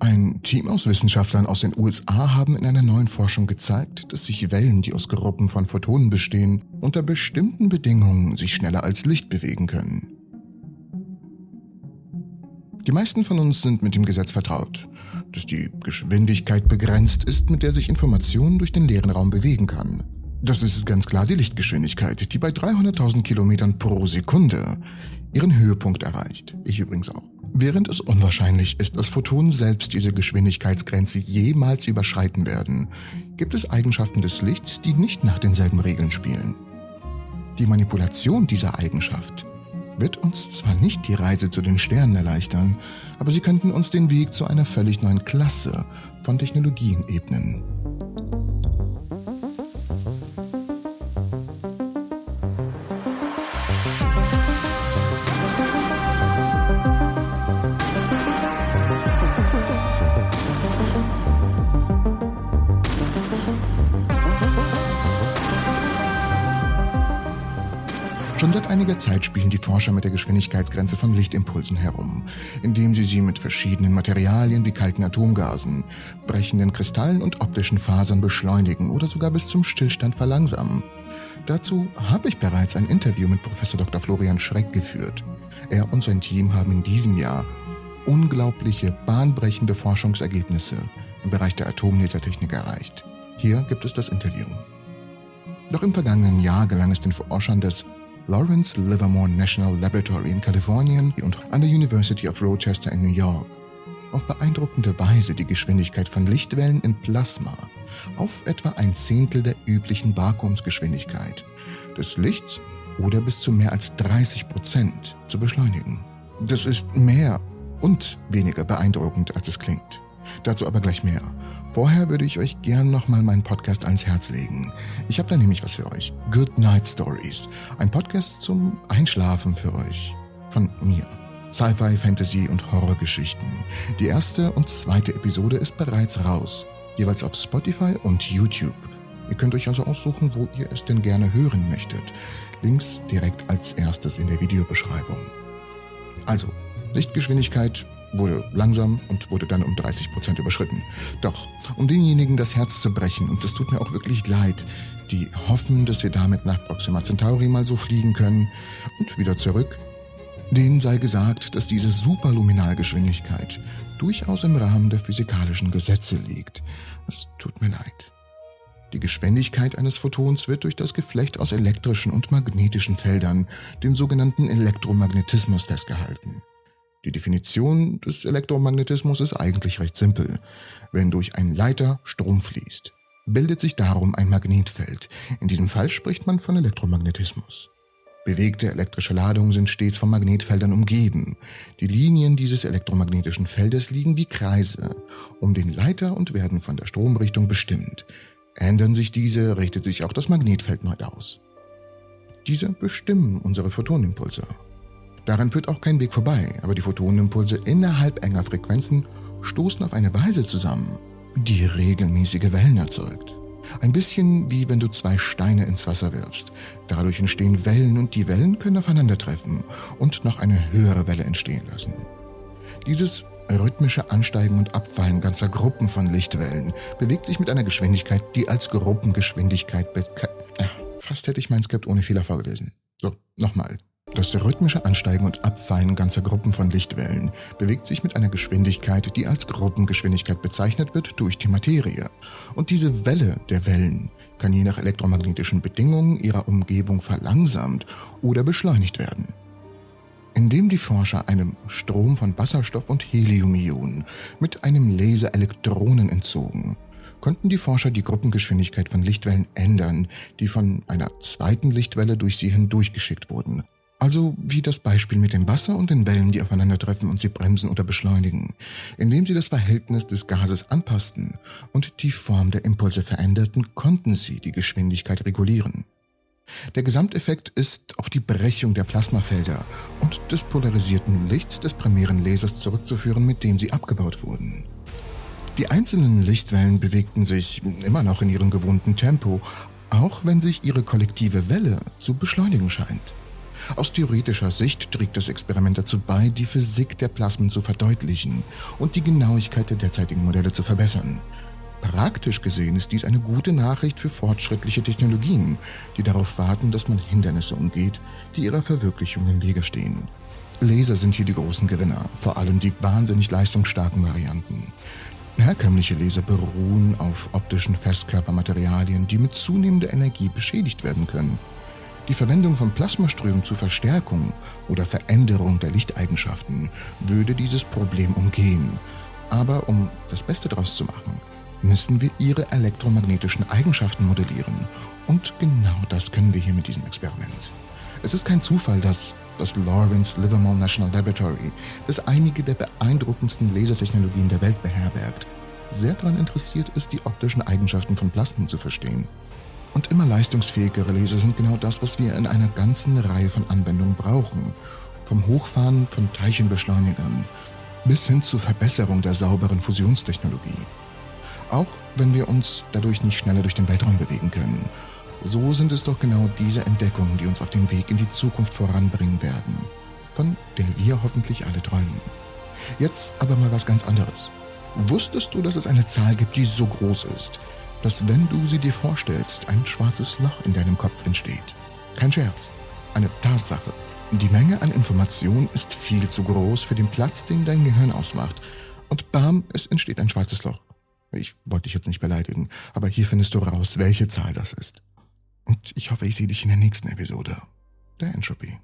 Ein Team aus Wissenschaftlern aus den USA haben in einer neuen Forschung gezeigt, dass sich Wellen, die aus Gruppen von Photonen bestehen, unter bestimmten Bedingungen sich schneller als Licht bewegen können. Die meisten von uns sind mit dem Gesetz vertraut, dass die Geschwindigkeit begrenzt ist, mit der sich Informationen durch den leeren Raum bewegen kann. Das ist ganz klar die Lichtgeschwindigkeit, die bei 300.000 Kilometern pro Sekunde ihren Höhepunkt erreicht. Ich übrigens auch. Während es unwahrscheinlich ist, dass Photonen selbst diese Geschwindigkeitsgrenze jemals überschreiten werden, gibt es Eigenschaften des Lichts, die nicht nach denselben Regeln spielen. Die Manipulation dieser Eigenschaft wird uns zwar nicht die Reise zu den Sternen erleichtern, aber sie könnten uns den Weg zu einer völlig neuen Klasse von Technologien ebnen. Schon seit einiger Zeit spielen die Forscher mit der Geschwindigkeitsgrenze von Lichtimpulsen herum, indem sie sie mit verschiedenen Materialien wie kalten Atomgasen, brechenden Kristallen und optischen Fasern beschleunigen oder sogar bis zum Stillstand verlangsamen. Dazu habe ich bereits ein Interview mit Professor Dr. Florian Schreck geführt. Er und sein Team haben in diesem Jahr unglaubliche, bahnbrechende Forschungsergebnisse im Bereich der Atomlasertechnik erreicht. Hier gibt es das Interview. Doch im vergangenen Jahr gelang es den Forschern des Lawrence Livermore National Laboratory in Kalifornien und an der University of Rochester in New York auf beeindruckende Weise die Geschwindigkeit von Lichtwellen in Plasma auf etwa ein Zehntel der üblichen Vakuumsgeschwindigkeit des Lichts oder bis zu mehr als 30 Prozent zu beschleunigen. Das ist mehr und weniger beeindruckend, als es klingt. Dazu aber gleich mehr. Vorher würde ich euch gern nochmal meinen Podcast ans Herz legen. Ich habe da nämlich was für euch. Good Night Stories. Ein Podcast zum Einschlafen für euch. Von mir. Sci-Fi, Fantasy und Horrorgeschichten. Die erste und zweite Episode ist bereits raus. Jeweils auf Spotify und YouTube. Ihr könnt euch also aussuchen, wo ihr es denn gerne hören möchtet. Links direkt als erstes in der Videobeschreibung. Also, Lichtgeschwindigkeit wurde langsam und wurde dann um 30 Prozent überschritten. Doch, um denjenigen das Herz zu brechen, und es tut mir auch wirklich leid, die hoffen, dass wir damit nach Proxima Centauri mal so fliegen können und wieder zurück, denen sei gesagt, dass diese Superluminalgeschwindigkeit durchaus im Rahmen der physikalischen Gesetze liegt. Es tut mir leid. Die Geschwindigkeit eines Photons wird durch das Geflecht aus elektrischen und magnetischen Feldern, dem sogenannten Elektromagnetismus, festgehalten. Die Definition des Elektromagnetismus ist eigentlich recht simpel. Wenn durch einen Leiter Strom fließt, bildet sich darum ein Magnetfeld. In diesem Fall spricht man von Elektromagnetismus. Bewegte elektrische Ladungen sind stets von Magnetfeldern umgeben. Die Linien dieses elektromagnetischen Feldes liegen wie Kreise um den Leiter und werden von der Stromrichtung bestimmt. Ändern sich diese, richtet sich auch das Magnetfeld neu aus. Diese bestimmen unsere Photonimpulse. Daran führt auch kein Weg vorbei, aber die Photonimpulse innerhalb enger Frequenzen stoßen auf eine Weise zusammen, die regelmäßige Wellen erzeugt. Ein bisschen wie wenn du zwei Steine ins Wasser wirfst. Dadurch entstehen Wellen und die Wellen können aufeinandertreffen und noch eine höhere Welle entstehen lassen. Dieses rhythmische Ansteigen und Abfallen ganzer Gruppen von Lichtwellen bewegt sich mit einer Geschwindigkeit, die als Gruppengeschwindigkeit... Ach, fast hätte ich mein Skript ohne Fehler vorgelesen. So, nochmal. Das rhythmische Ansteigen und Abfallen ganzer Gruppen von Lichtwellen bewegt sich mit einer Geschwindigkeit, die als Gruppengeschwindigkeit bezeichnet wird, durch die Materie. Und diese Welle der Wellen kann je nach elektromagnetischen Bedingungen ihrer Umgebung verlangsamt oder beschleunigt werden. Indem die Forscher einem Strom von Wasserstoff und Heliumionen mit einem Laser Elektronen entzogen, konnten die Forscher die Gruppengeschwindigkeit von Lichtwellen ändern, die von einer zweiten Lichtwelle durch sie hindurchgeschickt wurden, also wie das Beispiel mit dem Wasser und den Wellen, die aufeinandertreffen und sie bremsen oder beschleunigen, indem sie das Verhältnis des Gases anpassten und die Form der Impulse veränderten, konnten sie die Geschwindigkeit regulieren. Der Gesamteffekt ist auf die Brechung der Plasmafelder und des polarisierten Lichts des primären Lasers zurückzuführen, mit dem sie abgebaut wurden. Die einzelnen Lichtwellen bewegten sich immer noch in ihrem gewohnten Tempo, auch wenn sich ihre kollektive Welle zu beschleunigen scheint. Aus theoretischer Sicht trägt das Experiment dazu bei, die Physik der Plasmen zu verdeutlichen und die Genauigkeit der derzeitigen Modelle zu verbessern. Praktisch gesehen ist dies eine gute Nachricht für fortschrittliche Technologien, die darauf warten, dass man Hindernisse umgeht, die ihrer Verwirklichung im Wege stehen. Laser sind hier die großen Gewinner, vor allem die wahnsinnig leistungsstarken Varianten. Herkömmliche Laser beruhen auf optischen Festkörpermaterialien, die mit zunehmender Energie beschädigt werden können. Die Verwendung von Plasmaströmen zur Verstärkung oder Veränderung der Lichteigenschaften würde dieses Problem umgehen. Aber um das Beste daraus zu machen, müssen wir ihre elektromagnetischen Eigenschaften modellieren. Und genau das können wir hier mit diesem Experiment. Es ist kein Zufall, dass das Lawrence Livermore National Laboratory, das einige der beeindruckendsten Lasertechnologien der Welt beherbergt, sehr daran interessiert ist, die optischen Eigenschaften von Plasmen zu verstehen. Und immer leistungsfähigere Laser sind genau das, was wir in einer ganzen Reihe von Anwendungen brauchen. Vom Hochfahren von Teilchenbeschleunigern bis hin zur Verbesserung der sauberen Fusionstechnologie. Auch wenn wir uns dadurch nicht schneller durch den Weltraum bewegen können so sind es doch genau diese Entdeckungen, die uns auf dem Weg in die Zukunft voranbringen werden, von der wir hoffentlich alle träumen. Jetzt aber mal was ganz anderes. Wusstest du, dass es eine Zahl gibt, die so groß ist, dass wenn du sie dir vorstellst, ein schwarzes Loch in deinem Kopf entsteht? Kein Scherz, eine Tatsache. Die Menge an Informationen ist viel zu groß für den Platz, den dein Gehirn ausmacht. Und bam, es entsteht ein schwarzes Loch. Ich wollte dich jetzt nicht beleidigen, aber hier findest du raus, welche Zahl das ist. Und ich hoffe, ich sehe dich in der nächsten Episode der Entropy.